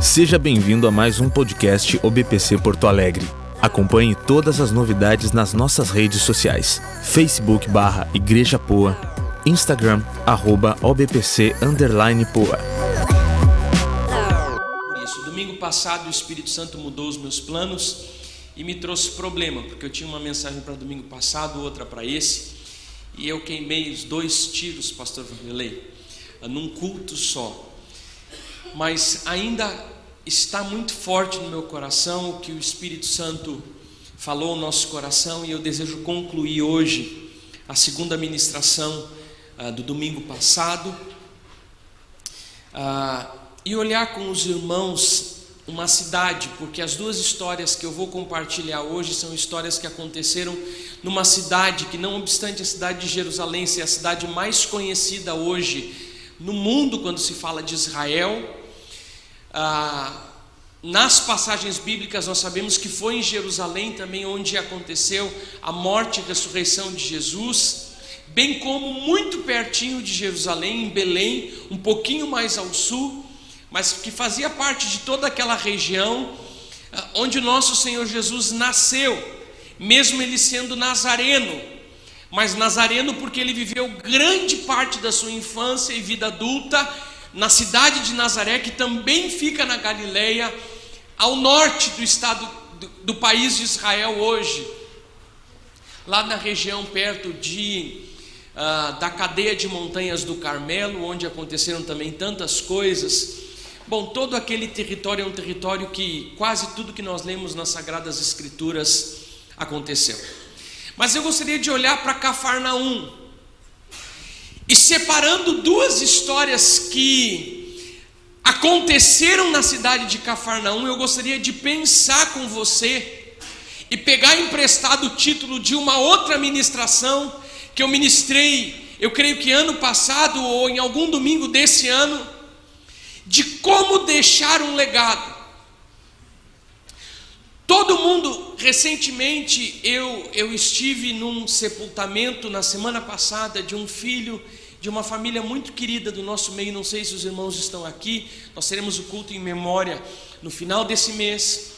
Seja bem-vindo a mais um podcast OBPC Porto Alegre. Acompanhe todas as novidades nas nossas redes sociais: Facebook barra Igreja Poa, Instagram arroba OBPC underline Poa. Isso, domingo passado o Espírito Santo mudou os meus planos e me trouxe problema, porque eu tinha uma mensagem para domingo passado, outra para esse, e eu queimei os dois tiros, pastor Vanderlei, num culto só mas ainda está muito forte no meu coração o que o Espírito Santo falou no nosso coração e eu desejo concluir hoje a segunda ministração ah, do domingo passado ah, e olhar com os irmãos uma cidade, porque as duas histórias que eu vou compartilhar hoje são histórias que aconteceram numa cidade que, não obstante a cidade de Jerusalém ser a cidade mais conhecida hoje no mundo quando se fala de Israel, ah, nas passagens bíblicas nós sabemos que foi em Jerusalém também onde aconteceu a morte e ressurreição de Jesus, bem como muito pertinho de Jerusalém, em Belém, um pouquinho mais ao sul, mas que fazia parte de toda aquela região ah, onde o nosso Senhor Jesus nasceu, mesmo ele sendo nazareno, mas nazareno porque ele viveu grande parte da sua infância e vida adulta na cidade de Nazaré, que também fica na Galileia, ao norte do estado do, do país de Israel hoje, lá na região perto de uh, da cadeia de montanhas do Carmelo, onde aconteceram também tantas coisas. Bom, todo aquele território é um território que quase tudo que nós lemos nas Sagradas Escrituras aconteceu. Mas eu gostaria de olhar para Cafarnaum, e separando duas histórias que aconteceram na cidade de Cafarnaum, eu gostaria de pensar com você e pegar emprestado o título de uma outra ministração que eu ministrei, eu creio que ano passado ou em algum domingo desse ano, de como deixar um legado. Todo mundo, recentemente eu, eu estive num sepultamento na semana passada de um filho de uma família muito querida do nosso meio. Não sei se os irmãos estão aqui. Nós teremos o culto em memória no final desse mês.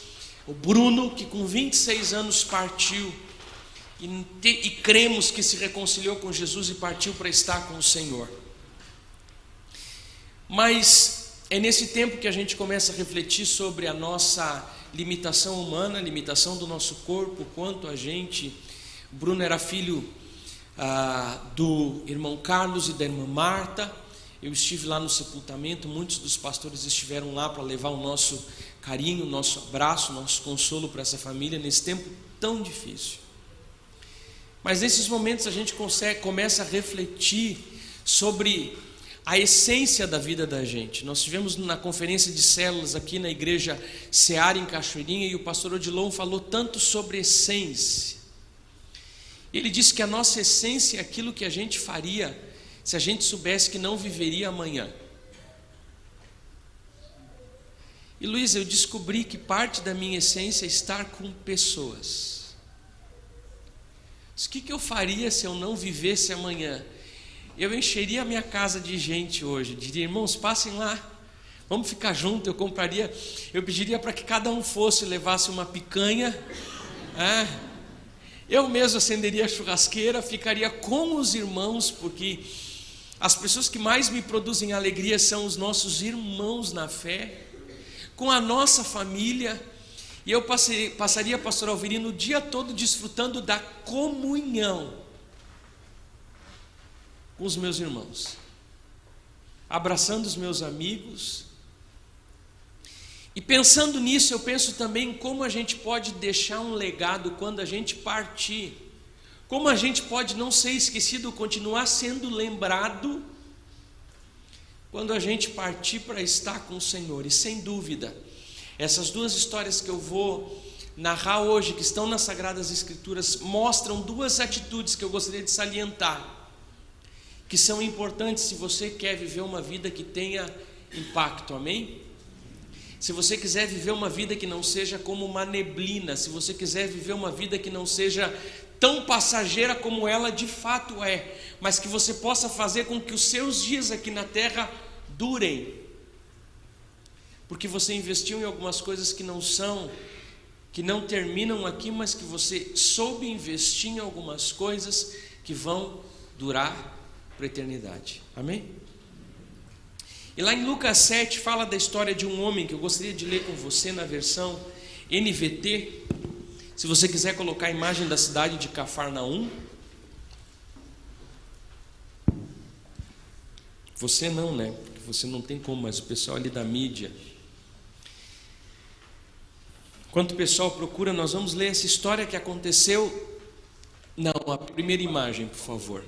O Bruno, que com 26 anos partiu, e, e cremos que se reconciliou com Jesus e partiu para estar com o Senhor. Mas é nesse tempo que a gente começa a refletir sobre a nossa limitação humana, limitação do nosso corpo, quanto a gente. Bruno era filho ah, do irmão Carlos e da irmã Marta. Eu estive lá no sepultamento, muitos dos pastores estiveram lá para levar o nosso carinho, o nosso abraço, o nosso consolo para essa família nesse tempo tão difícil. Mas nesses momentos a gente consegue, começa a refletir sobre a essência da vida da gente. Nós tivemos na conferência de células aqui na igreja Seara em Cachoeirinha e o pastor Odilon falou tanto sobre essência. Ele disse que a nossa essência é aquilo que a gente faria se a gente soubesse que não viveria amanhã. E Luiz, eu descobri que parte da minha essência é estar com pessoas. O que, que eu faria se eu não vivesse amanhã? Eu encheria a minha casa de gente hoje, diria, irmãos, passem lá, vamos ficar juntos. Eu compraria, eu pediria para que cada um fosse, levasse uma picanha. É, eu mesmo acenderia a churrasqueira, ficaria com os irmãos, porque as pessoas que mais me produzem alegria são os nossos irmãos na fé, com a nossa família. E eu passei, passaria, pastor Alverino, o dia todo desfrutando da comunhão com os meus irmãos, abraçando os meus amigos, e pensando nisso, eu penso também em como a gente pode deixar um legado quando a gente partir. Como a gente pode não ser esquecido, continuar sendo lembrado quando a gente partir para estar com o Senhor. E sem dúvida, essas duas histórias que eu vou narrar hoje, que estão nas Sagradas Escrituras, mostram duas atitudes que eu gostaria de salientar, que são importantes se você quer viver uma vida que tenha impacto. Amém? Se você quiser viver uma vida que não seja como uma neblina, se você quiser viver uma vida que não seja tão passageira como ela de fato é, mas que você possa fazer com que os seus dias aqui na terra durem. porque você investiu em algumas coisas que não são, que não terminam aqui, mas que você soube investir em algumas coisas que vão durar para a eternidade. Amém? E lá em Lucas 7 fala da história de um homem que eu gostaria de ler com você na versão NVT. Se você quiser colocar a imagem da cidade de Cafarnaum. Você não, né? Porque você não tem como, mas o pessoal ali da mídia. Enquanto o pessoal procura, nós vamos ler essa história que aconteceu. Não, a primeira imagem, por favor.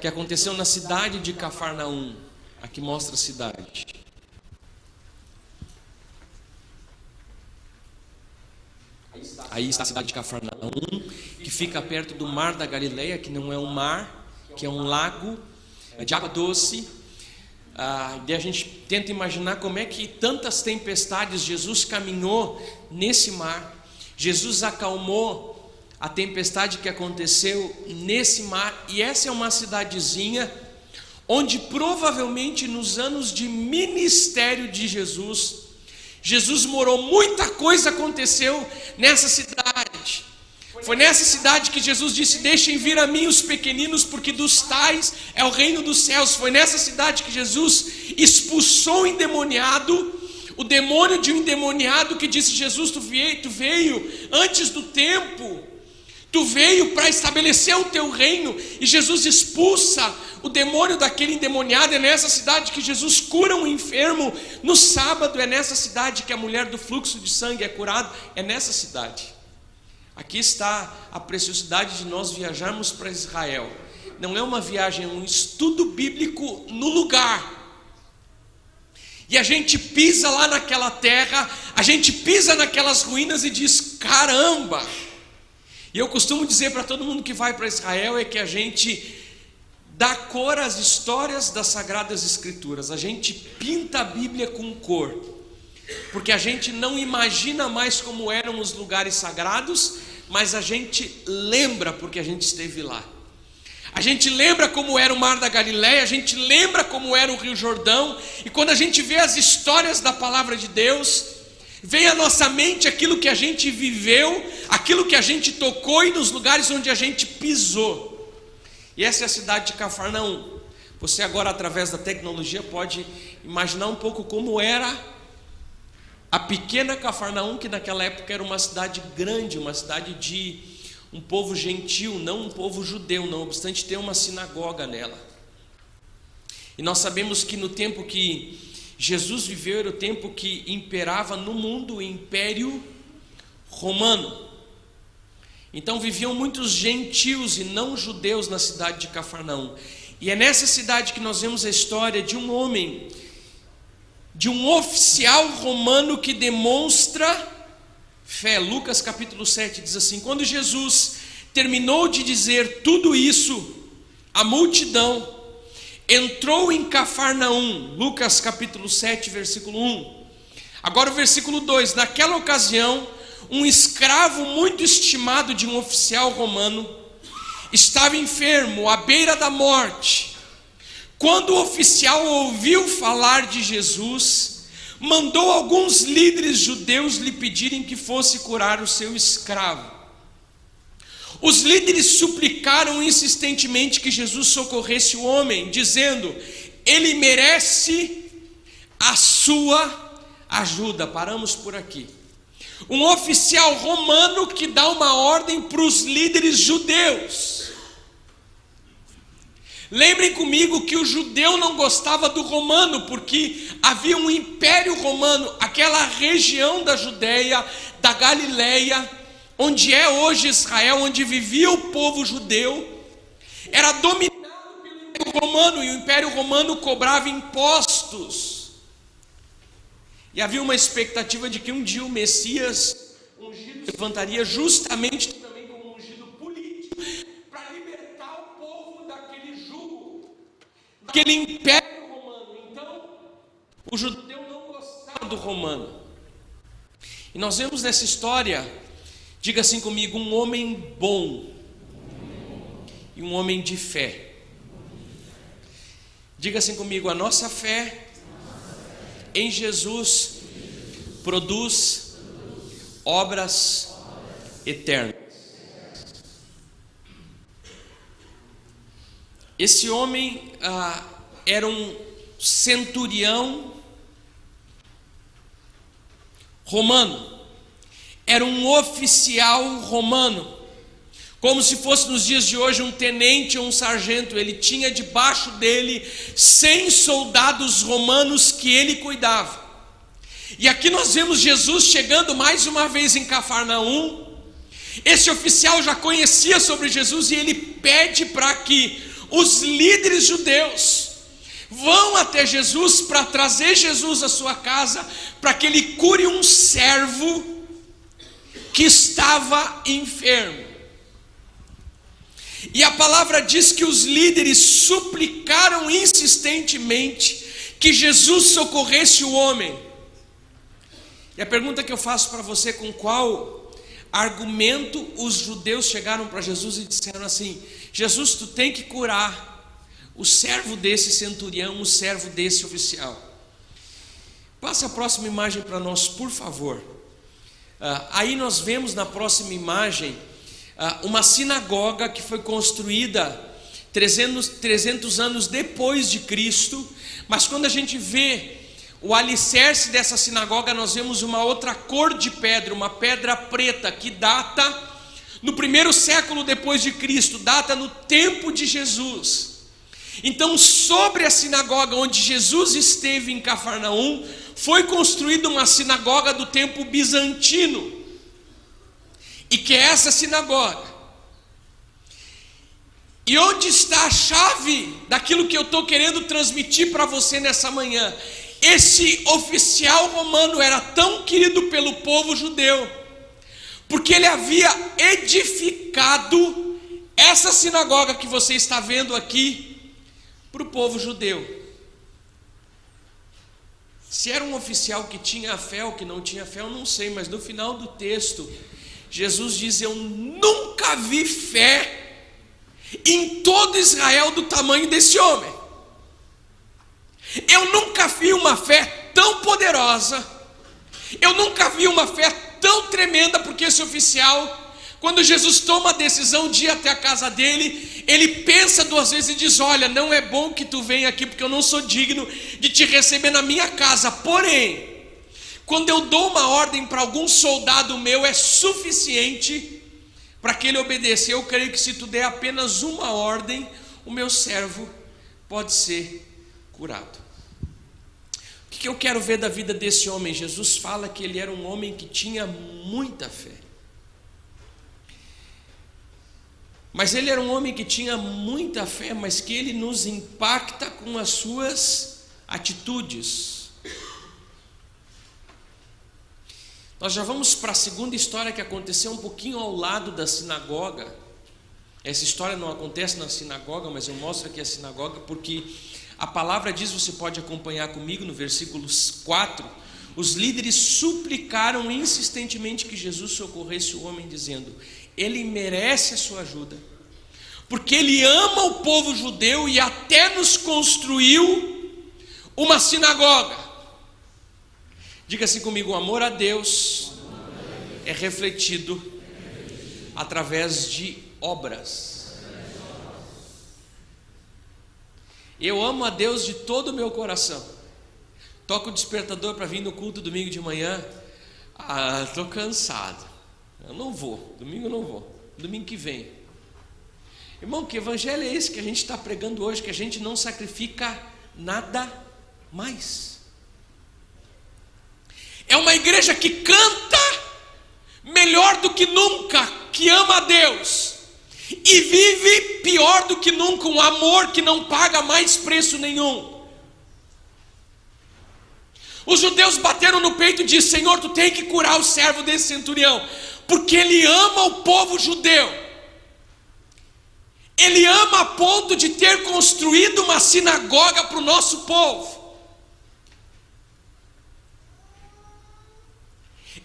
Que aconteceu na cidade de Cafarnaum. Aqui mostra a cidade. Aí está a cidade de Cafarnaum, que fica perto do mar da Galileia, que não é um mar, que é um lago é de água doce. Ah, e a gente tenta imaginar como é que tantas tempestades Jesus caminhou nesse mar. Jesus acalmou a tempestade que aconteceu nesse mar, e essa é uma cidadezinha onde provavelmente nos anos de ministério de Jesus, Jesus morou, muita coisa aconteceu nessa cidade. Foi nessa cidade que Jesus disse: Deixem vir a mim os pequeninos, porque dos tais é o reino dos céus. Foi nessa cidade que Jesus expulsou o endemoniado, o demônio de um endemoniado que disse: Jesus, tu veio, tu veio antes do tempo, tu veio para estabelecer o teu reino, e Jesus expulsa o demônio daquele endemoniado. É nessa cidade que Jesus cura um enfermo. No sábado, é nessa cidade que a mulher do fluxo de sangue é curada. É nessa cidade. Aqui está a preciosidade de nós viajarmos para Israel. Não é uma viagem, é um estudo bíblico no lugar. E a gente pisa lá naquela terra, a gente pisa naquelas ruínas e diz: caramba! E eu costumo dizer para todo mundo que vai para Israel é que a gente dá cor às histórias das Sagradas Escrituras. A gente pinta a Bíblia com cor, porque a gente não imagina mais como eram os lugares sagrados, mas a gente lembra porque a gente esteve lá. A gente lembra como era o Mar da Galileia, a gente lembra como era o Rio Jordão, e quando a gente vê as histórias da palavra de Deus, vem à nossa mente aquilo que a gente viveu, aquilo que a gente tocou e nos lugares onde a gente pisou. E essa é a cidade de Cafarnaum. Você agora, através da tecnologia, pode imaginar um pouco como era a pequena Cafarnaum, que naquela época era uma cidade grande, uma cidade de um povo gentil, não um povo judeu, não obstante ter uma sinagoga nela. E nós sabemos que no tempo que Jesus viveu era o tempo que imperava no mundo o império romano. Então viviam muitos gentios e não judeus na cidade de Cafarnaum. E é nessa cidade que nós vemos a história de um homem, de um oficial romano que demonstra fé. Lucas capítulo 7 diz assim: Quando Jesus terminou de dizer tudo isso, a multidão entrou em Cafarnaum. Lucas capítulo 7, versículo 1. Agora o versículo 2: Naquela ocasião, um escravo muito estimado de um oficial romano, estava enfermo, à beira da morte. Quando o oficial ouviu falar de Jesus, mandou alguns líderes judeus lhe pedirem que fosse curar o seu escravo. Os líderes suplicaram insistentemente que Jesus socorresse o homem, dizendo: Ele merece a sua ajuda. Paramos por aqui. Um oficial romano que dá uma ordem para os líderes judeus. Lembrem comigo que o judeu não gostava do romano, porque havia um império romano, aquela região da Judéia, da Galileia, onde é hoje Israel, onde vivia o povo judeu, era dominado pelo império romano, e o império romano cobrava impostos. E havia uma expectativa de que um dia o Messias ungido levantaria justamente também como ungido político para libertar o povo daquele jugo, daquele império romano. Então, o judeu não gostava do romano. E nós vemos nessa história, diga assim comigo, um homem bom e um homem de fé. Diga assim comigo, a nossa fé em Jesus produz obras eternas. Esse homem ah, era um centurião romano, era um oficial romano, como se fosse nos dias de hoje um tenente ou um sargento. Ele tinha debaixo dele cem soldados romanos que ele cuidava. E aqui nós vemos Jesus chegando mais uma vez em Cafarnaum. Esse oficial já conhecia sobre Jesus e ele pede para que os líderes judeus vão até Jesus para trazer Jesus à sua casa, para que ele cure um servo que estava enfermo. E a palavra diz que os líderes suplicaram insistentemente que Jesus socorresse o homem. E a pergunta que eu faço para você, com qual argumento os judeus chegaram para Jesus e disseram assim: Jesus, tu tem que curar o servo desse centurião, o servo desse oficial. Passa a próxima imagem para nós, por favor. Ah, aí nós vemos na próxima imagem ah, uma sinagoga que foi construída 300, 300 anos depois de Cristo, mas quando a gente vê o alicerce dessa sinagoga, nós vemos uma outra cor de pedra, uma pedra preta que data no primeiro século depois de Cristo, data no tempo de Jesus. Então, sobre a sinagoga onde Jesus esteve em Cafarnaum, foi construída uma sinagoga do tempo bizantino. E que é essa sinagoga. E onde está a chave daquilo que eu estou querendo transmitir para você nessa manhã? Esse oficial romano era tão querido pelo povo judeu, porque ele havia edificado essa sinagoga que você está vendo aqui, para o povo judeu. Se era um oficial que tinha fé ou que não tinha fé, eu não sei, mas no final do texto, Jesus diz: Eu nunca vi fé em todo Israel do tamanho desse homem. Eu nunca vi uma fé tão poderosa, eu nunca vi uma fé tão tremenda, porque esse oficial quando Jesus toma a decisão de ir até a casa dele, ele pensa duas vezes e diz: Olha, não é bom que tu venha aqui, porque eu não sou digno de te receber na minha casa. Porém, quando eu dou uma ordem para algum soldado meu, é suficiente para que ele obedeça. Eu creio que se tu der apenas uma ordem, o meu servo pode ser curado. O que eu quero ver da vida desse homem? Jesus fala que ele era um homem que tinha muita fé. Mas ele era um homem que tinha muita fé, mas que ele nos impacta com as suas atitudes. Nós já vamos para a segunda história que aconteceu um pouquinho ao lado da sinagoga. Essa história não acontece na sinagoga, mas eu mostro aqui a sinagoga porque a palavra diz, você pode acompanhar comigo no versículo 4. Os líderes suplicaram insistentemente que Jesus socorresse o homem, dizendo: ele merece a sua ajuda, porque ele ama o povo judeu e até nos construiu uma sinagoga. Diga assim comigo: o amor a Deus é refletido através de obras. Eu amo a Deus de todo o meu coração. Toco o despertador para vir no culto domingo de manhã. Ah, estou cansado. Eu não vou, domingo eu não vou, domingo que vem. Irmão, que evangelho é esse que a gente está pregando hoje, que a gente não sacrifica nada mais? É uma igreja que canta melhor do que nunca, que ama a Deus, e vive pior do que nunca, um amor que não paga mais preço nenhum. Os judeus bateram no peito e disseram: Senhor, tu tem que curar o servo desse centurião porque ele ama o povo judeu. Ele ama a ponto de ter construído uma sinagoga para o nosso povo.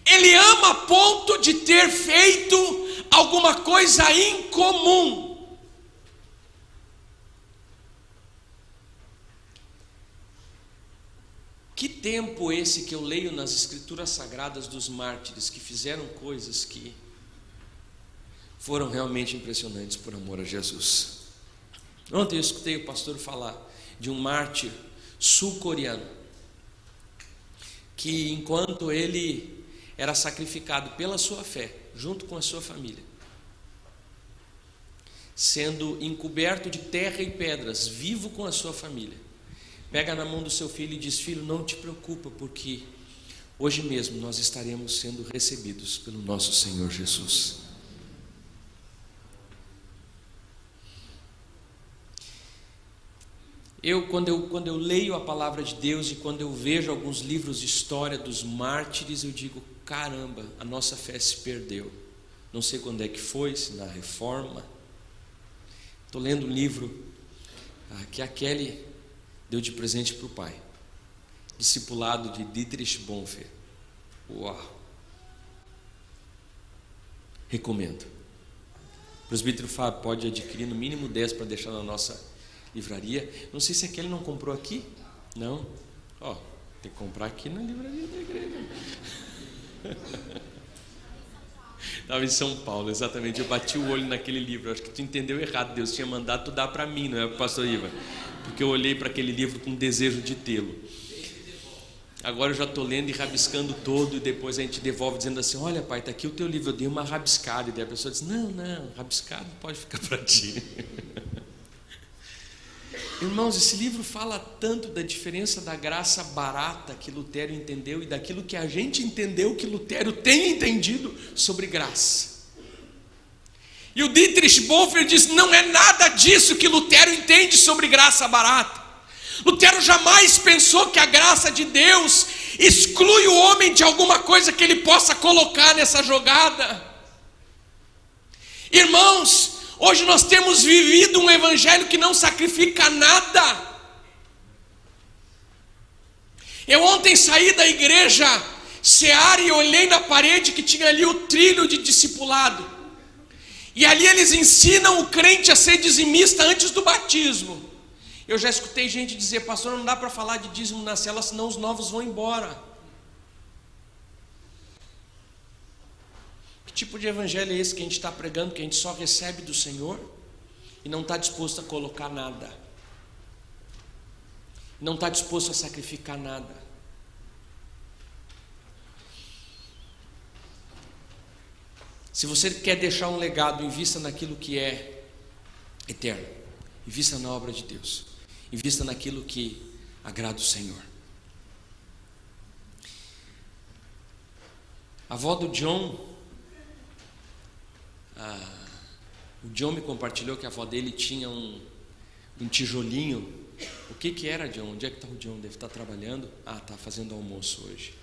Ele ama a ponto de ter feito alguma coisa incomum. Que tempo esse que eu leio nas Escrituras Sagradas dos mártires que fizeram coisas que foram realmente impressionantes por amor a Jesus. Ontem eu escutei o pastor falar de um mártir sul-coreano que, enquanto ele era sacrificado pela sua fé, junto com a sua família, sendo encoberto de terra e pedras, vivo com a sua família, pega na mão do seu filho e diz: Filho, não te preocupa, porque hoje mesmo nós estaremos sendo recebidos pelo nosso Senhor Jesus. Eu quando, eu, quando eu leio a palavra de Deus e quando eu vejo alguns livros de história dos mártires, eu digo: caramba, a nossa fé se perdeu. Não sei quando é que foi, se na reforma. Estou lendo um livro ah, que a Kelly deu de presente para o pai. Discipulado de Dietrich Bonhoeffer. Uau! Recomendo. O presbítero Fábio pode adquirir no mínimo 10 para deixar na nossa livraria. Não sei se aquele não comprou aqui. Não? Ó, tem que comprar aqui na livraria da igreja. Estava em São Paulo, exatamente. Eu bati o olho naquele livro. Acho que tu entendeu errado. Deus tinha mandado tu dar para mim, não é pastor Iva. Porque eu olhei para aquele livro com desejo de tê-lo. Agora eu já estou lendo e rabiscando todo, e depois a gente devolve dizendo assim: Olha, pai, está aqui o teu livro. Eu dei uma rabiscada. E daí a pessoa diz: Não, não, rabiscado pode ficar para ti. Irmãos, esse livro fala tanto da diferença da graça barata que Lutero entendeu e daquilo que a gente entendeu que Lutero tem entendido sobre graça. E o Dietrich Bonhoeffer diz: não é nada disso que Lutero entende sobre graça barata. Lutero jamais pensou que a graça de Deus exclui o homem de alguma coisa que ele possa colocar nessa jogada. Irmãos, Hoje nós temos vivido um evangelho que não sacrifica nada. Eu ontem saí da igreja Seara e olhei na parede que tinha ali o trilho de discipulado. E ali eles ensinam o crente a ser dizimista antes do batismo. Eu já escutei gente dizer, pastor, não dá para falar de dízimo na cela, senão os novos vão embora. Que tipo de evangelho é esse que a gente está pregando, que a gente só recebe do Senhor e não está disposto a colocar nada? Não está disposto a sacrificar nada? Se você quer deixar um legado, invista naquilo que é eterno, invista na obra de Deus, invista naquilo que agrada o Senhor. A avó do John ah, o John me compartilhou que a avó dele tinha um, um tijolinho. O que, que era, John? Onde é que está o John? Deve estar tá trabalhando? Ah, está fazendo almoço hoje.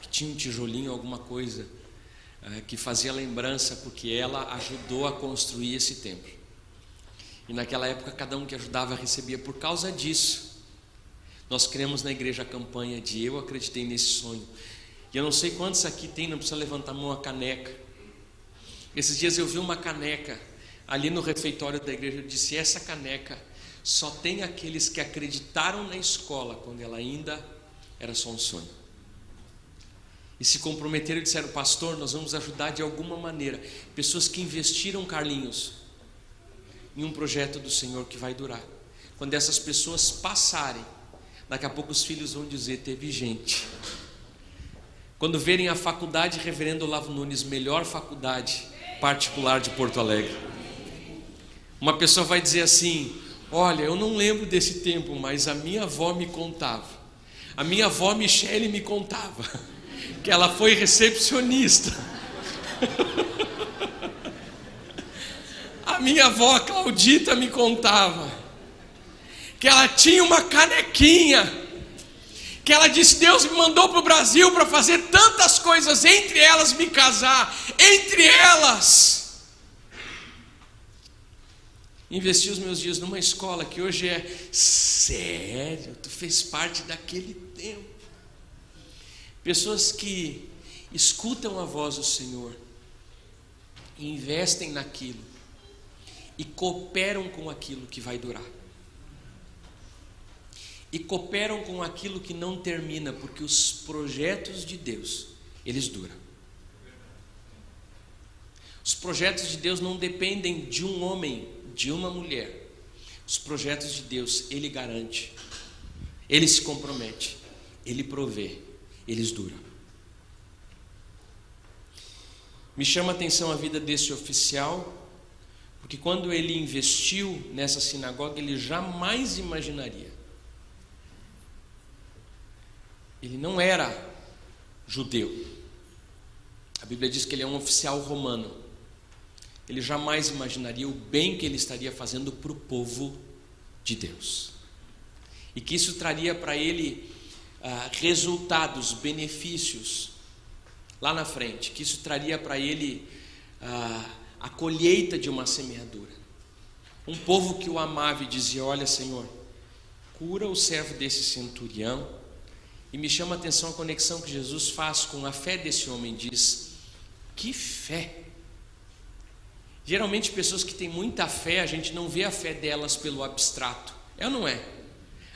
Que tinha um tijolinho, alguma coisa, ah, que fazia lembrança, porque ela ajudou a construir esse templo. E naquela época, cada um que ajudava recebia por causa disso. Nós criamos na igreja a campanha de Eu acreditei nesse sonho. E eu não sei quantos aqui tem, não precisa levantar a mão a caneca. Esses dias eu vi uma caneca ali no refeitório da igreja. Eu disse: essa caneca só tem aqueles que acreditaram na escola quando ela ainda era só um sonho. E se comprometeram e disseram: Pastor, nós vamos ajudar de alguma maneira. Pessoas que investiram, Carlinhos, em um projeto do Senhor que vai durar. Quando essas pessoas passarem, daqui a pouco os filhos vão dizer: Teve gente. Quando verem a faculdade Reverendo Olavo Nunes, melhor faculdade, particular de Porto Alegre. Uma pessoa vai dizer assim: Olha, eu não lembro desse tempo, mas a minha avó me contava. A minha avó Michele me contava que ela foi recepcionista. A minha avó Claudita me contava que ela tinha uma canequinha que ela disse: Deus me mandou para o Brasil para fazer tantas coisas, entre elas me casar, entre elas. Investi os meus dias numa escola que hoje é sério, tu fez parte daquele tempo. Pessoas que escutam a voz do Senhor, investem naquilo e cooperam com aquilo que vai durar. E cooperam com aquilo que não termina, porque os projetos de Deus, eles duram. Os projetos de Deus não dependem de um homem, de uma mulher. Os projetos de Deus, ele garante, ele se compromete, ele provê, eles duram. Me chama a atenção a vida desse oficial, porque quando ele investiu nessa sinagoga, ele jamais imaginaria Ele não era judeu. A Bíblia diz que ele é um oficial romano. Ele jamais imaginaria o bem que ele estaria fazendo para o povo de Deus. E que isso traria para ele ah, resultados, benefícios lá na frente. Que isso traria para ele ah, a colheita de uma semeadura. Um povo que o amava e dizia: Olha, Senhor, cura o servo desse centurião e me chama a atenção a conexão que Jesus faz com a fé desse homem. Diz: Que fé! Geralmente, pessoas que têm muita fé, a gente não vê a fé delas pelo abstrato. É ou não é?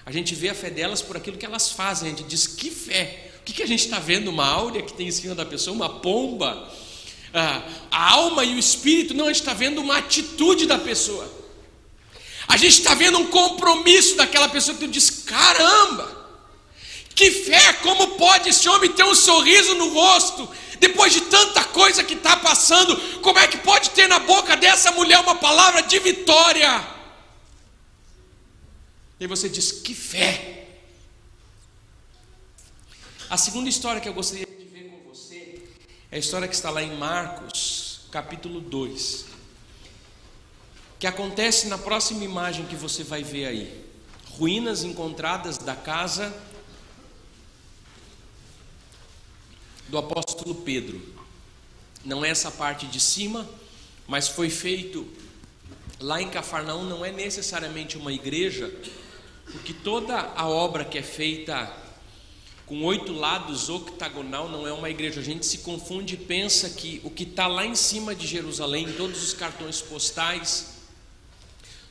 A gente vê a fé delas por aquilo que elas fazem. A gente diz: Que fé! O que, que a gente está vendo? Uma áurea que tem em cima da pessoa, uma pomba? Ah, a alma e o espírito? Não, a gente está vendo uma atitude da pessoa. A gente está vendo um compromisso daquela pessoa que tu diz: Caramba! Que fé, como pode esse homem ter um sorriso no rosto, depois de tanta coisa que está passando? Como é que pode ter na boca dessa mulher uma palavra de vitória? E você diz: Que fé! A segunda história que eu gostaria de ver com você é a história que está lá em Marcos, capítulo 2, que acontece na próxima imagem que você vai ver aí. Ruínas encontradas da casa do apóstolo Pedro. Não é essa parte de cima, mas foi feito lá em Cafarnaum, não é necessariamente uma igreja, porque toda a obra que é feita com oito lados octagonal não é uma igreja. A gente se confunde e pensa que o que está lá em cima de Jerusalém, todos os cartões postais,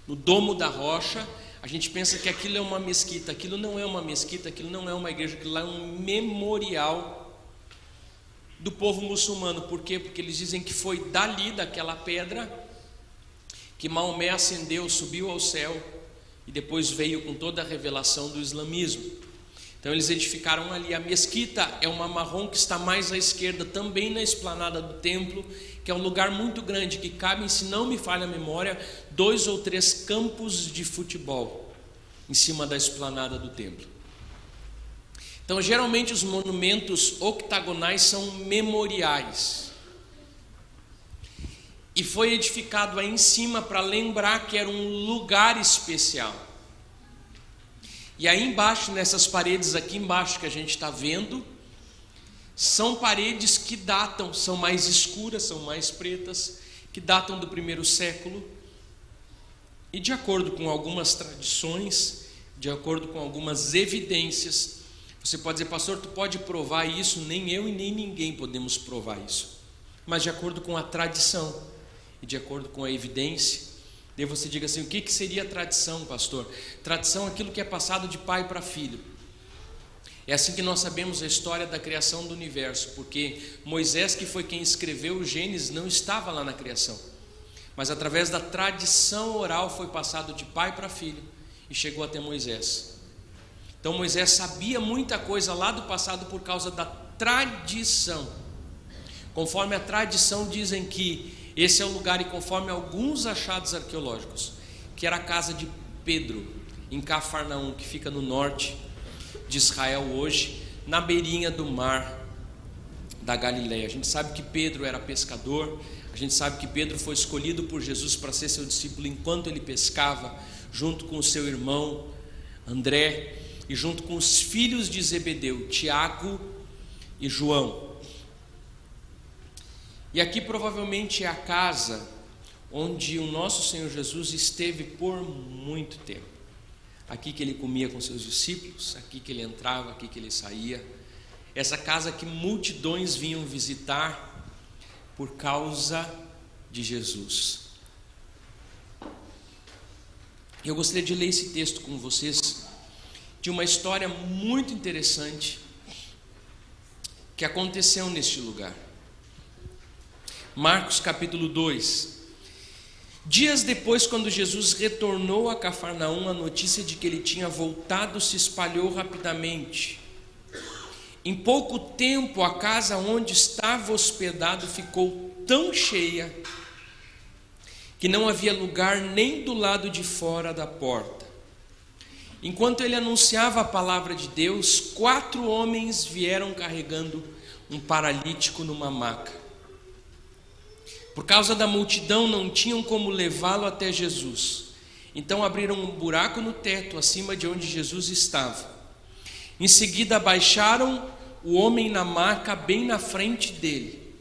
no domo da rocha, a gente pensa que aquilo é uma mesquita. Aquilo não é uma mesquita, aquilo não é uma igreja, aquilo lá é um memorial do povo muçulmano. Por quê? Porque eles dizem que foi dali, daquela pedra, que Maomé ascendeu, subiu ao céu e depois veio com toda a revelação do islamismo. Então eles edificaram ali. A mesquita é uma marrom que está mais à esquerda, também na esplanada do templo, que é um lugar muito grande que cabem, se não me falha a memória, dois ou três campos de futebol em cima da esplanada do templo. Então, geralmente, os monumentos octagonais são memoriais. E foi edificado aí em cima para lembrar que era um lugar especial. E aí embaixo, nessas paredes aqui embaixo que a gente está vendo, são paredes que datam, são mais escuras, são mais pretas, que datam do primeiro século. E de acordo com algumas tradições, de acordo com algumas evidências, você pode dizer, pastor, tu pode provar isso? Nem eu e nem ninguém podemos provar isso. Mas de acordo com a tradição e de acordo com a evidência, daí você diga assim: o que, que seria tradição, pastor? Tradição é aquilo que é passado de pai para filho. É assim que nós sabemos a história da criação do universo, porque Moisés, que foi quem escreveu o Gênesis, não estava lá na criação, mas através da tradição oral foi passado de pai para filho e chegou até Moisés. Então Moisés sabia muita coisa lá do passado por causa da tradição. Conforme a tradição dizem que esse é o lugar e conforme alguns achados arqueológicos, que era a casa de Pedro em Cafarnaum, que fica no norte de Israel hoje, na beirinha do mar da Galileia. A gente sabe que Pedro era pescador, a gente sabe que Pedro foi escolhido por Jesus para ser seu discípulo enquanto ele pescava, junto com o seu irmão André e junto com os filhos de Zebedeu, Tiago e João. E aqui provavelmente é a casa onde o nosso Senhor Jesus esteve por muito tempo. Aqui que ele comia com seus discípulos, aqui que ele entrava, aqui que ele saía. Essa casa que multidões vinham visitar por causa de Jesus. Eu gostaria de ler esse texto com vocês de uma história muito interessante que aconteceu neste lugar. Marcos capítulo 2. Dias depois, quando Jesus retornou a Cafarnaum, a notícia de que ele tinha voltado se espalhou rapidamente. Em pouco tempo, a casa onde estava hospedado ficou tão cheia que não havia lugar nem do lado de fora da porta. Enquanto ele anunciava a palavra de Deus, quatro homens vieram carregando um paralítico numa maca. Por causa da multidão, não tinham como levá-lo até Jesus. Então abriram um buraco no teto acima de onde Jesus estava. Em seguida, abaixaram o homem na maca bem na frente dele.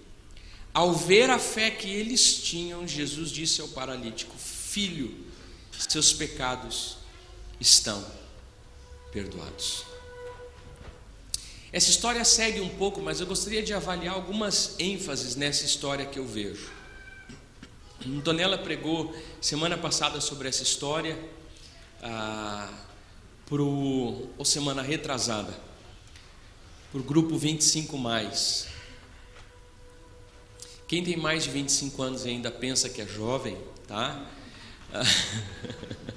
Ao ver a fé que eles tinham, Jesus disse ao paralítico: Filho, seus pecados estão perdoados. Essa história segue um pouco, mas eu gostaria de avaliar algumas ênfases nessa história que eu vejo. Donella pregou semana passada sobre essa história, ah, pro, ou semana retrasada, para o grupo 25 mais. Quem tem mais de 25 anos e ainda pensa que é jovem, tá?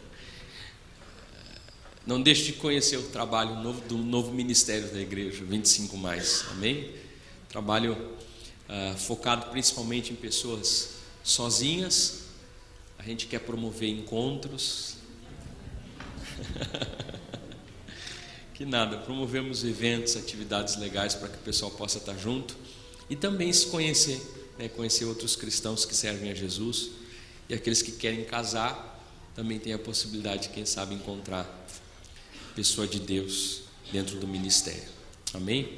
Não deixe de conhecer o trabalho novo, do novo ministério da igreja, 25 mais, amém? Trabalho uh, focado principalmente em pessoas sozinhas. A gente quer promover encontros. que nada, promovemos eventos, atividades legais para que o pessoal possa estar junto e também se conhecer né, conhecer outros cristãos que servem a Jesus e aqueles que querem casar também têm a possibilidade, quem sabe, encontrar pessoa de Deus dentro do ministério. Amém?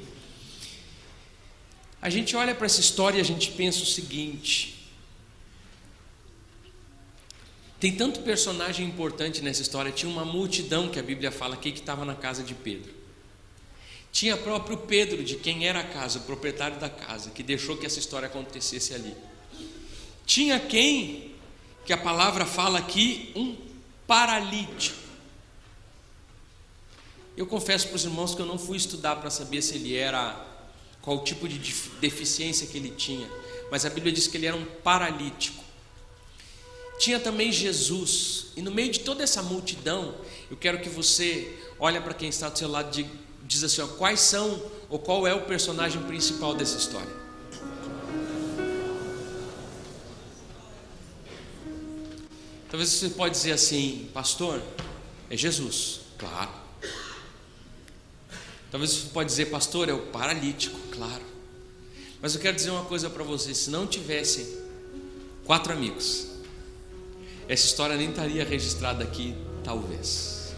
A gente olha para essa história e a gente pensa o seguinte: tem tanto personagem importante nessa história. Tinha uma multidão que a Bíblia fala aqui que estava na casa de Pedro. Tinha próprio Pedro, de quem era a casa, o proprietário da casa, que deixou que essa história acontecesse ali. Tinha quem, que a palavra fala aqui, um paralítico. Eu confesso para os irmãos que eu não fui estudar para saber se ele era, qual tipo de deficiência que ele tinha, mas a Bíblia diz que ele era um paralítico. Tinha também Jesus, e no meio de toda essa multidão, eu quero que você olhe para quem está do seu lado e diz assim: ó, quais são ou qual é o personagem principal dessa história? Talvez você pode dizer assim, pastor, é Jesus, claro. Talvez você pode dizer, pastor, é o paralítico, claro. Mas eu quero dizer uma coisa para você: se não tivessem quatro amigos, essa história nem estaria registrada aqui, talvez.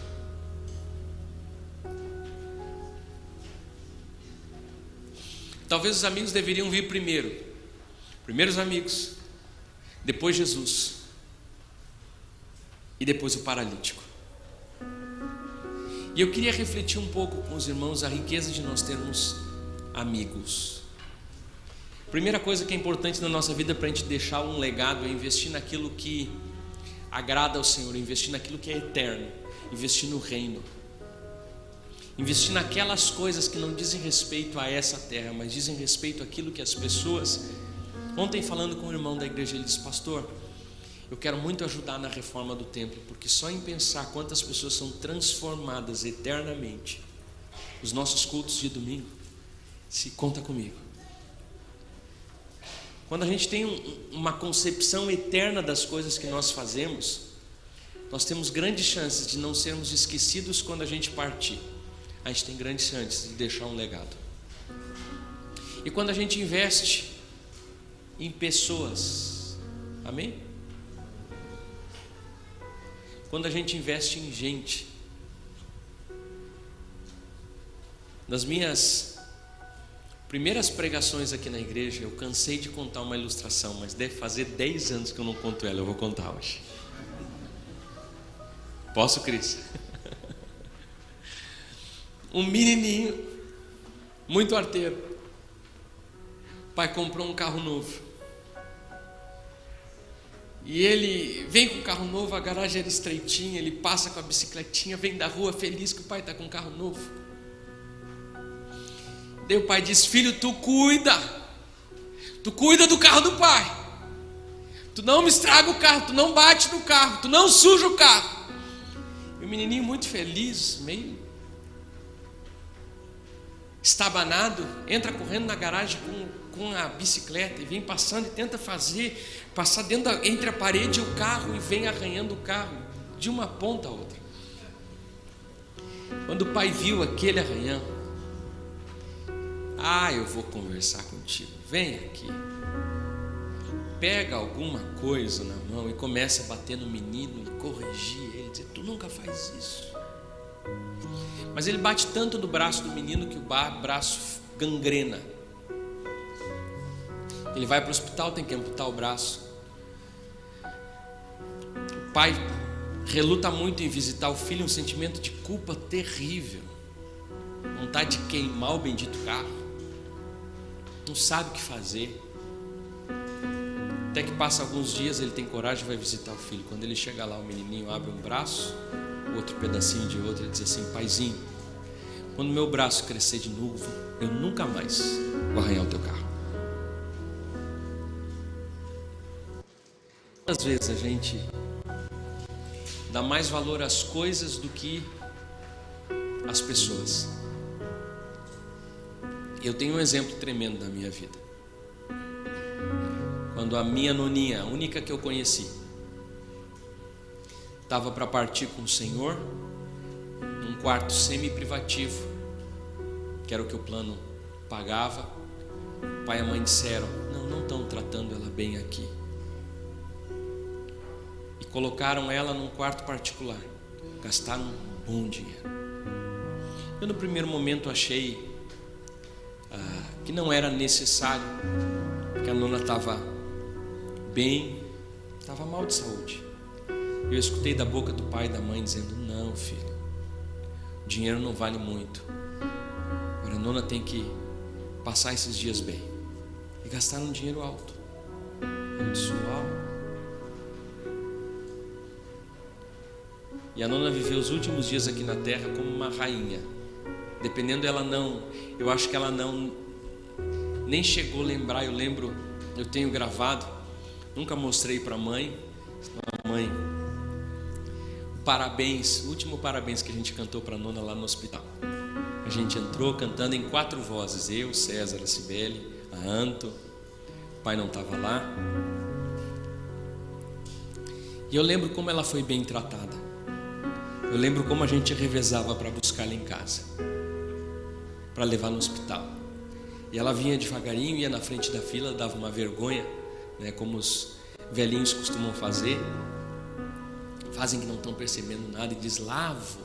Talvez os amigos deveriam vir primeiro. Primeiro os amigos, depois Jesus e depois o paralítico. E eu queria refletir um pouco com os irmãos a riqueza de nós termos amigos. Primeira coisa que é importante na nossa vida para a gente deixar um legado é investir naquilo que agrada ao Senhor, investir naquilo que é eterno, investir no reino. Investir naquelas coisas que não dizem respeito a essa terra, mas dizem respeito àquilo que as pessoas. Ontem, falando com o irmão da igreja, ele disse: Pastor, eu quero muito ajudar na reforma do templo, porque só em pensar quantas pessoas são transformadas eternamente, os nossos cultos de domingo, se conta comigo. Quando a gente tem um, uma concepção eterna das coisas que nós fazemos, nós temos grandes chances de não sermos esquecidos quando a gente partir a gente tem grandes chances de deixar um legado. E quando a gente investe em pessoas, amém? Quando a gente investe em gente, nas minhas primeiras pregações aqui na igreja, eu cansei de contar uma ilustração, mas deve fazer 10 anos que eu não conto ela, eu vou contar hoje. Posso, Cris? um menininho, muito arteiro. Pai comprou um carro novo. E ele vem com o carro novo, a garagem era estreitinha, ele passa com a bicicletinha, vem da rua feliz que o pai está com um carro novo. Daí o pai diz: Filho, tu cuida, tu cuida do carro do pai. Tu não me estraga o carro, tu não bate no carro, tu não suja o carro. E o menininho muito feliz, meio estabanado, entra correndo na garagem com, com a bicicleta e vem passando e tenta fazer, passar dentro da, entre a parede e o carro e vem arranhando o carro de uma ponta a outra. Quando o pai viu aquele arranhão, ah, eu vou conversar contigo, vem aqui pega alguma coisa na mão e começa a bater no menino e corrigir ele, dizer: Tu nunca faz isso. Mas ele bate tanto no braço do menino que o braço gangrena. Ele vai para o hospital, tem que amputar o braço. O pai reluta muito em visitar o filho, um sentimento de culpa terrível, vontade de queimar o bendito carro, não sabe o que fazer. Até que passa alguns dias, ele tem coragem e vai visitar o filho. Quando ele chega lá, o menininho abre um braço, outro pedacinho de outro, e diz assim: Paizinho, quando meu braço crescer de novo, eu nunca mais vou arranhar o teu carro. Às vezes a gente dá mais valor às coisas do que às pessoas. Eu tenho um exemplo tremendo da minha vida quando a minha noninha, a única que eu conheci, estava para partir com o Senhor, num quarto semi-privativo, que era o que o plano pagava. O pai e a mãe disseram: Não, não estão tratando ela bem aqui. E colocaram ela num quarto particular. Gastaram um bom dinheiro. Eu, no primeiro momento, achei ah, que não era necessário, porque a nona estava bem, estava mal de saúde. Eu escutei da boca do pai e da mãe dizendo: Não, filho, dinheiro não vale muito. Agora a nona tem que passar esses dias bem. E gastaram um dinheiro alto. Eu disse: Uau. E a nona viveu os últimos dias aqui na terra como uma rainha. Dependendo ela não, eu acho que ela não nem chegou a lembrar, eu lembro, eu tenho gravado Nunca mostrei para a mãe. A mãe, parabéns, último parabéns que a gente cantou para a nona lá no hospital. A gente entrou cantando em quatro vozes, eu, César, a Cibele, a Anto, o pai não estava lá. E eu lembro como ela foi bem tratada. Eu lembro como a gente revezava para buscar ela em casa, para levar no hospital. E ela vinha devagarinho, ia na frente da fila, dava uma vergonha né, como os velhinhos costumam fazer, fazem que não estão percebendo nada e diz: Lavo,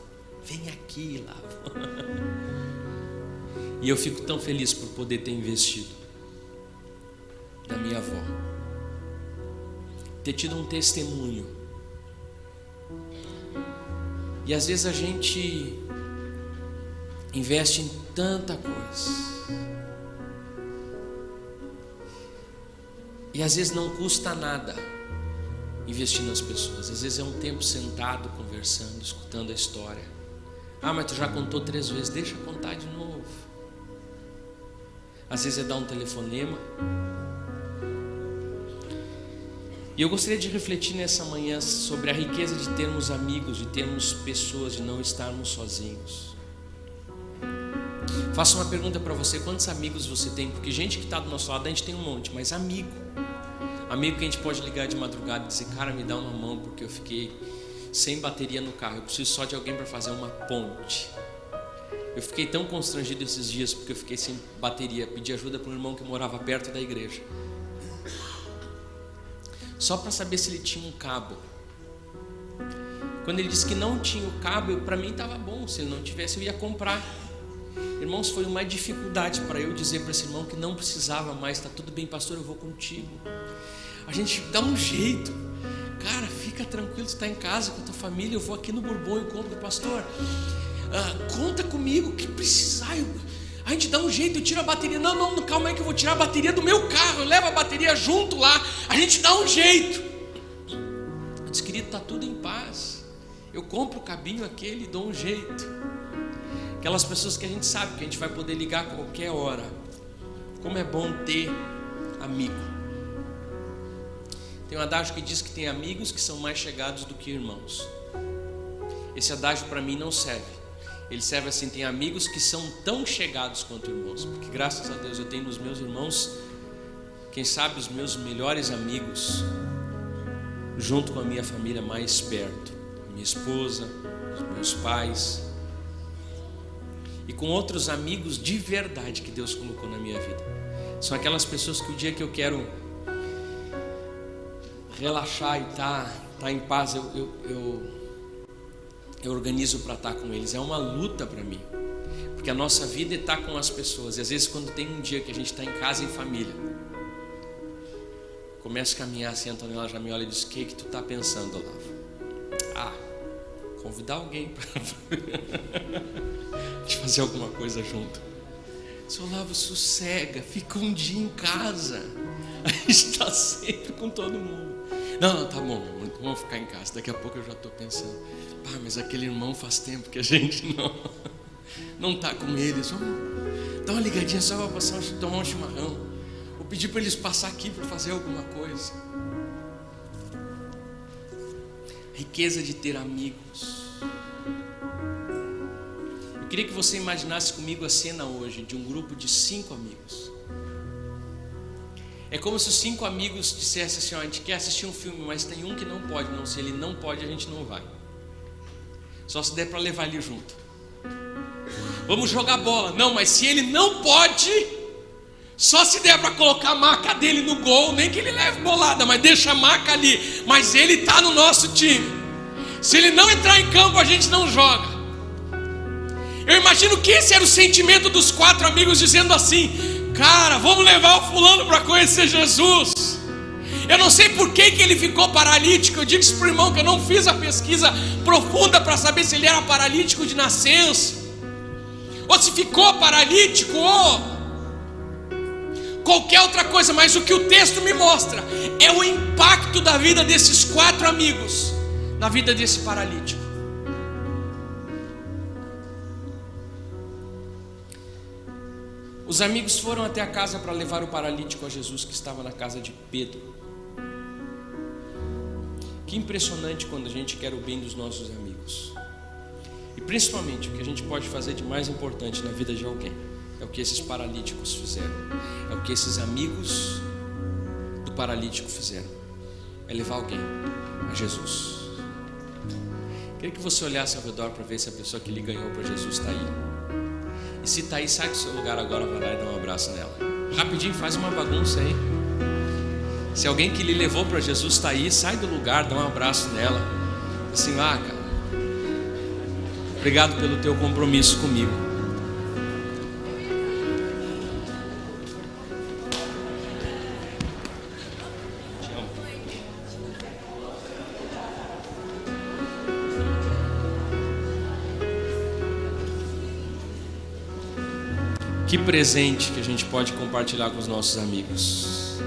vem aqui, Lavo. e eu fico tão feliz por poder ter investido na minha avó, ter tido um testemunho. E às vezes a gente investe em tanta coisa E às vezes não custa nada investir nas pessoas. Às vezes é um tempo sentado, conversando, escutando a história. Ah, mas tu já contou três vezes, deixa contar de novo. Às vezes é dar um telefonema. E eu gostaria de refletir nessa manhã sobre a riqueza de termos amigos, de termos pessoas, de não estarmos sozinhos. Faço uma pergunta para você: quantos amigos você tem? Porque gente que está do nosso lado a gente tem um monte, mas amigo. Amigo que a gente pode ligar de madrugada e dizer, cara, me dá uma mão porque eu fiquei sem bateria no carro. Eu preciso só de alguém para fazer uma ponte. Eu fiquei tão constrangido esses dias porque eu fiquei sem bateria. Pedi ajuda para um irmão que morava perto da igreja. Só para saber se ele tinha um cabo. Quando ele disse que não tinha o cabo, para mim estava bom. Se ele não tivesse, eu ia comprar. Irmãos, foi uma dificuldade para eu dizer para esse irmão que não precisava mais. Está tudo bem, pastor, eu vou contigo. A gente dá um jeito. Cara, fica tranquilo, você está em casa com a tua família. Eu vou aqui no Bourbon e encontro o pastor. Ah, conta comigo, que precisar. Eu, a gente dá um jeito, eu tiro a bateria. Não, não, calma aí que eu vou tirar a bateria do meu carro. Eu levo a bateria junto lá. A gente dá um jeito. Eu disse, querido, está tudo em paz. Eu compro o cabinho aquele e dou um jeito. Aquelas pessoas que a gente sabe que a gente vai poder ligar a qualquer hora. Como é bom ter amigo. Tem um adágio que diz que tem amigos que são mais chegados do que irmãos. Esse adágio para mim não serve. Ele serve assim: tem amigos que são tão chegados quanto irmãos. Porque graças a Deus eu tenho nos meus irmãos, quem sabe, os meus melhores amigos, junto com a minha família mais perto, minha esposa, os meus pais, e com outros amigos de verdade que Deus colocou na minha vida. São aquelas pessoas que o dia que eu quero relaxar e tá, tá em paz, eu, eu, eu, eu organizo para estar tá com eles. É uma luta para mim, porque a nossa vida é estar tá com as pessoas. E às vezes, quando tem um dia que a gente está em casa em família, começa a caminhar assim, a Antonella já me olha e diz: O que, que tu está pensando, Olavo? Ah, convidar alguém para fazer alguma coisa junto. Seu Olavo, sossega, fica um dia em casa. A gente está sempre com todo mundo. Não, não, tá bom, vamos ficar em casa. Daqui a pouco eu já estou pensando, pá, mas aquele irmão faz tempo que a gente não não está com eles. Vamos dar uma ligadinha só para passar, tomar um chimarrão. Vou pedir para eles passar aqui para fazer alguma coisa. riqueza de ter amigos. Eu queria que você imaginasse comigo a cena hoje de um grupo de cinco amigos. É como se os cinco amigos dissessem assim: ó, a gente quer assistir um filme, mas tem um que não pode. Não, se ele não pode, a gente não vai. Só se der para levar ele junto. Vamos jogar bola. Não, mas se ele não pode, só se der para colocar a maca dele no gol, nem que ele leve bolada, mas deixa a maca ali. Mas ele está no nosso time. Se ele não entrar em campo, a gente não joga. Eu imagino que esse era o sentimento dos quatro amigos dizendo assim: Cara, vamos levar o fulano para conhecer Jesus. Eu não sei por que, que ele ficou paralítico. Eu digo isso para o irmão que eu não fiz a pesquisa profunda para saber se ele era paralítico de nascença, ou se ficou paralítico, ou qualquer outra coisa. Mas o que o texto me mostra é o impacto da vida desses quatro amigos na vida desse paralítico. Os amigos foram até a casa para levar o paralítico a Jesus que estava na casa de Pedro. Que impressionante quando a gente quer o bem dos nossos amigos. E principalmente o que a gente pode fazer de mais importante na vida de alguém é o que esses paralíticos fizeram. É o que esses amigos do paralítico fizeram. É levar alguém a Jesus. Queria que você olhasse ao redor para ver se a pessoa que lhe ganhou para Jesus está aí. Se está aí, sai do seu lugar agora, vai lá e dá um abraço nela. Rapidinho, faz uma bagunça aí. Se alguém que lhe levou para Jesus está aí, sai do lugar, dá um abraço nela. Assim, ah, cara, obrigado pelo teu compromisso comigo. Que presente que a gente pode compartilhar com os nossos amigos.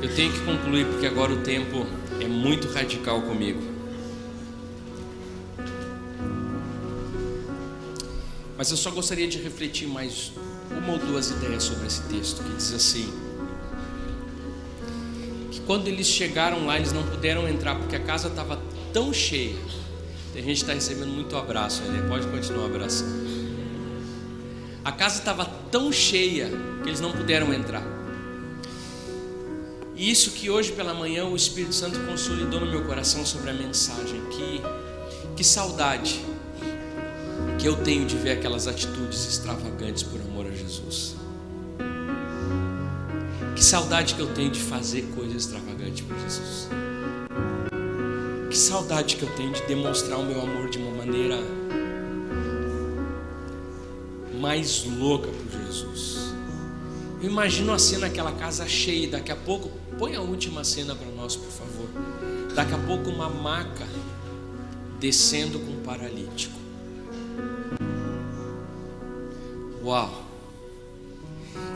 Eu tenho que concluir porque agora o tempo é muito radical comigo. Mas eu só gostaria de refletir mais uma ou duas ideias sobre esse texto que diz assim: que quando eles chegaram lá, eles não puderam entrar porque a casa estava tão cheia. Tem gente que está recebendo muito abraço, né? Pode continuar abraçando. A casa estava tão cheia que eles não puderam entrar. E isso que hoje pela manhã o Espírito Santo consolidou no meu coração sobre a mensagem. Que, que saudade que eu tenho de ver aquelas atitudes extravagantes por amor a Jesus. Que saudade que eu tenho de fazer coisas extravagantes por Jesus. Que saudade que eu tenho de demonstrar o meu amor de uma maneira mais louca por Jesus. Eu imagino a cena aquela casa cheia, daqui a pouco, põe a última cena para nós, por favor. Daqui a pouco uma maca descendo com um paralítico. Uau!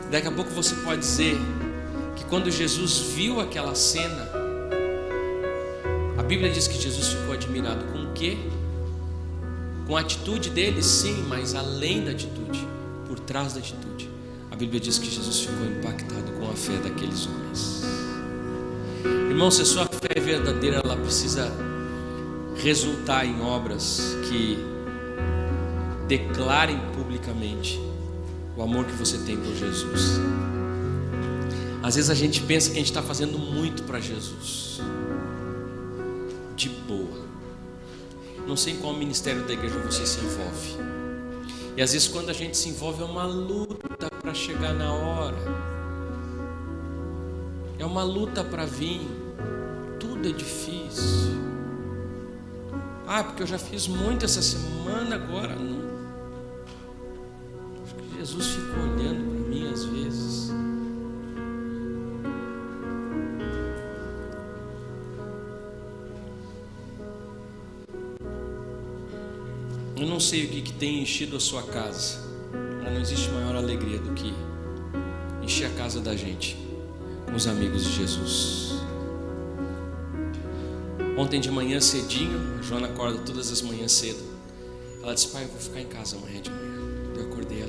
Daqui a pouco você pode dizer que quando Jesus viu aquela cena, a Bíblia diz que Jesus ficou admirado com o quê? Com a atitude dele, sim, mas além da atitude, por trás da atitude. A Bíblia diz que Jesus ficou impactado com a fé daqueles homens. Irmão, se a sua fé é verdadeira, ela precisa resultar em obras que declarem publicamente o amor que você tem por Jesus. Às vezes a gente pensa que a gente está fazendo muito para Jesus, de boa. Não sei em qual ministério da igreja você se envolve. E às vezes quando a gente se envolve é uma luta para chegar na hora. É uma luta para vir. Tudo é difícil. Ah, porque eu já fiz muito essa semana, agora não. Jesus fica olhando para mim às vezes. Eu não sei o que, que tem enchido a sua casa, mas não existe maior alegria do que encher a casa da gente com os amigos de Jesus. Ontem de manhã cedinho, a Joana acorda todas as manhãs cedo. Ela disse: Pai, eu vou ficar em casa amanhã de manhã.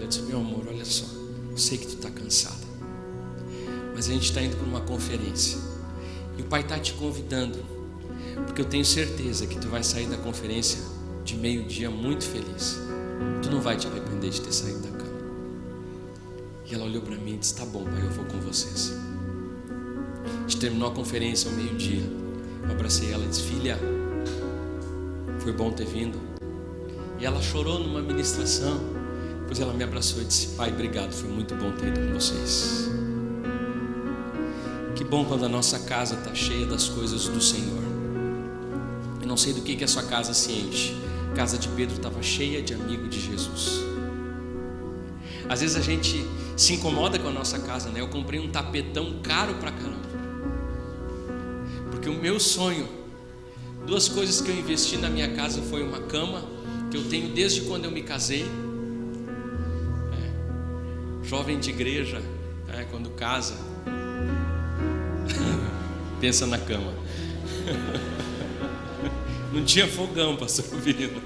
Eu disse: Meu amor, olha só, sei que tu está cansada, mas a gente está indo para uma conferência e o Pai está te convidando, porque eu tenho certeza que tu vai sair da conferência de meio-dia muito feliz. Tu não vai te arrepender de ter saído da cama. E ela olhou para mim e disse: Tá bom, pai, eu vou com vocês. A gente terminou a conferência ao meio-dia. Eu abracei ela e disse: Filha, foi bom ter vindo. E ela chorou numa ministração. Depois ela me abraçou e disse: Pai, obrigado, foi muito bom ter ido com vocês. Que bom quando a nossa casa está cheia das coisas do Senhor. Eu não sei do que, que a sua casa se enche. A casa de Pedro estava cheia de amigos de Jesus. Às vezes a gente se incomoda com a nossa casa, né? Eu comprei um tapetão caro pra caramba. Porque o meu sonho, duas coisas que eu investi na minha casa foi uma cama, que eu tenho desde quando eu me casei. Jovem de igreja, é, quando casa, pensa na cama. Não tinha fogão, pastor Virino.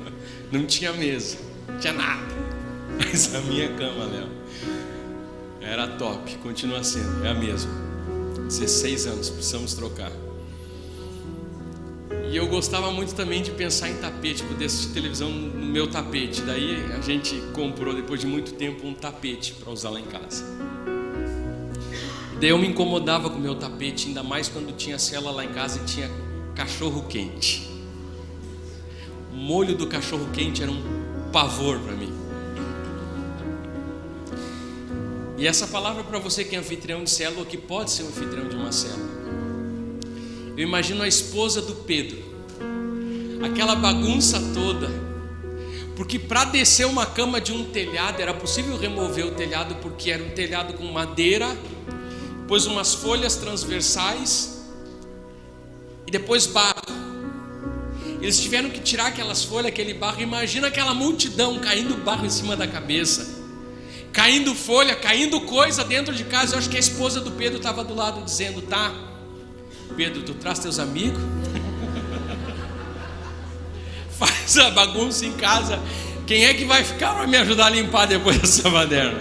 Não tinha mesa. Não tinha nada. Mas a minha cama, Léo, era top. Continua sendo. É a mesma. 16 anos. Precisamos trocar. E eu gostava muito também de pensar em tapete. Poder assistir televisão no meu tapete. Daí a gente comprou, depois de muito tempo, um tapete para usar lá em casa. Daí eu me incomodava com o meu tapete. Ainda mais quando tinha cela lá em casa e tinha cachorro quente o molho do cachorro quente era um pavor para mim. E essa palavra para você que é anfitrião de célula, que pode ser um anfitrião de uma célula. Eu imagino a esposa do Pedro, aquela bagunça toda, porque para descer uma cama de um telhado era possível remover o telhado, porque era um telhado com madeira, depois umas folhas transversais e depois barro. Eles tiveram que tirar aquelas folhas, aquele barro. Imagina aquela multidão caindo barro em cima da cabeça, caindo folha, caindo coisa dentro de casa. Eu acho que a esposa do Pedro estava do lado dizendo: Tá, Pedro, tu traz teus amigos, faz a bagunça em casa. Quem é que vai ficar para me ajudar a limpar depois dessa baderna?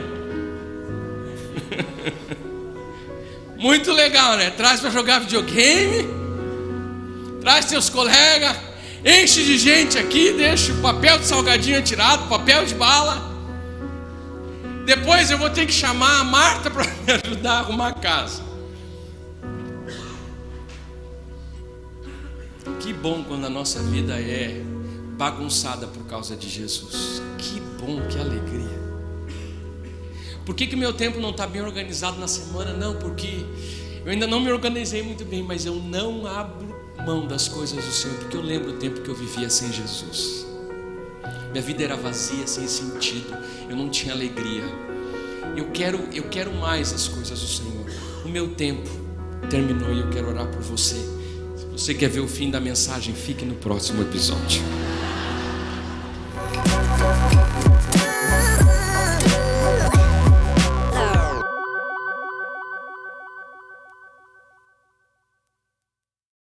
Muito legal, né? Traz para jogar videogame, traz teus colegas, enche de gente aqui, deixa o papel de salgadinho tirado, papel de bala. Depois eu vou ter que chamar a Marta para me ajudar a arrumar a casa. Que bom quando a nossa vida é bagunçada por causa de Jesus. Que bom, que alegria. Por que, que meu tempo não está bem organizado na semana? Não, porque eu ainda não me organizei muito bem, mas eu não abro mão das coisas do Senhor, porque eu lembro o tempo que eu vivia sem Jesus. Minha vida era vazia, sem sentido. Eu não tinha alegria. Eu quero, eu quero mais as coisas do Senhor. O meu tempo terminou e eu quero orar por você. Você quer ver o fim da mensagem, fique no próximo episódio.